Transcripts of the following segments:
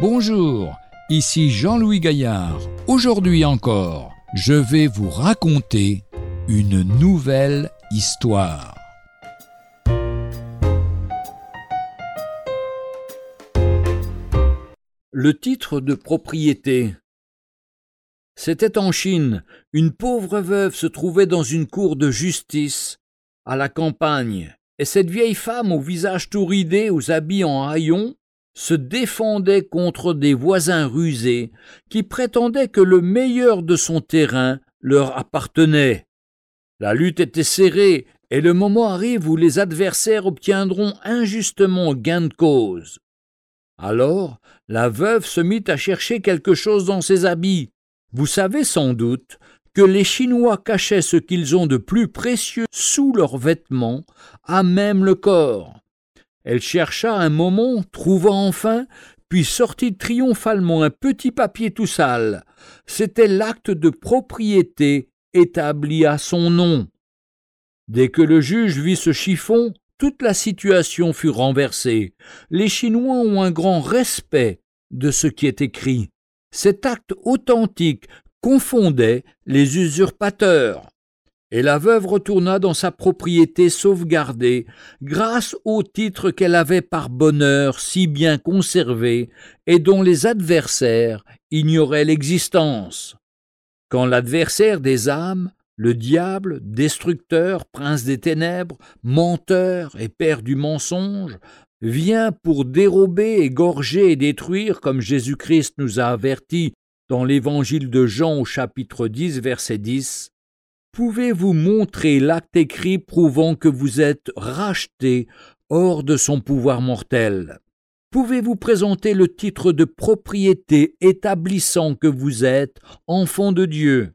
Bonjour, ici Jean-Louis Gaillard. Aujourd'hui encore, je vais vous raconter une nouvelle histoire. Le titre de propriété. C'était en Chine. Une pauvre veuve se trouvait dans une cour de justice, à la campagne, et cette vieille femme au visage tout ridé, aux habits en haillons, se défendait contre des voisins rusés qui prétendaient que le meilleur de son terrain leur appartenait. La lutte était serrée et le moment arrive où les adversaires obtiendront injustement gain de cause. Alors la veuve se mit à chercher quelque chose dans ses habits. Vous savez sans doute que les Chinois cachaient ce qu'ils ont de plus précieux sous leurs vêtements, à même le corps. Elle chercha un moment, trouva enfin, puis sortit triomphalement un petit papier tout sale. C'était l'acte de propriété établi à son nom. Dès que le juge vit ce chiffon, toute la situation fut renversée. Les Chinois ont un grand respect de ce qui est écrit. Cet acte authentique confondait les usurpateurs et la veuve retourna dans sa propriété sauvegardée, grâce au titre qu'elle avait par bonheur si bien conservé et dont les adversaires ignoraient l'existence. Quand l'adversaire des âmes, le diable, destructeur, prince des ténèbres, menteur et père du mensonge, vient pour dérober, égorger et détruire, comme Jésus-Christ nous a avertis dans l'évangile de Jean au chapitre 10, verset 10, Pouvez-vous montrer l'acte écrit prouvant que vous êtes racheté hors de son pouvoir mortel? Pouvez-vous présenter le titre de propriété établissant que vous êtes enfant de Dieu?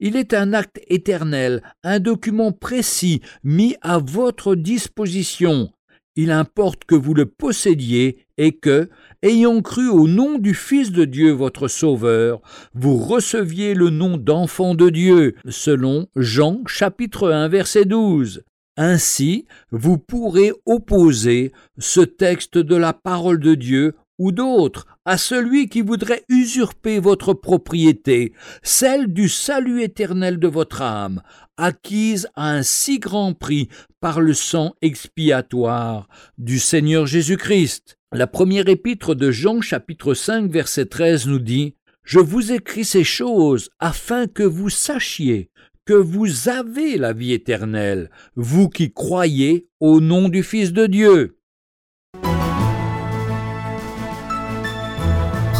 Il est un acte éternel, un document précis mis à votre disposition. Il importe que vous le possédiez et que, ayant cru au nom du Fils de Dieu votre Sauveur, vous receviez le nom d'enfant de Dieu, selon Jean chapitre 1 verset 12. Ainsi, vous pourrez opposer ce texte de la parole de Dieu ou d'autres à celui qui voudrait usurper votre propriété, celle du salut éternel de votre âme, acquise à un si grand prix par le sang expiatoire du Seigneur Jésus-Christ. La première épître de Jean chapitre 5 verset 13 nous dit Je vous écris ces choses afin que vous sachiez que vous avez la vie éternelle, vous qui croyez au nom du Fils de Dieu.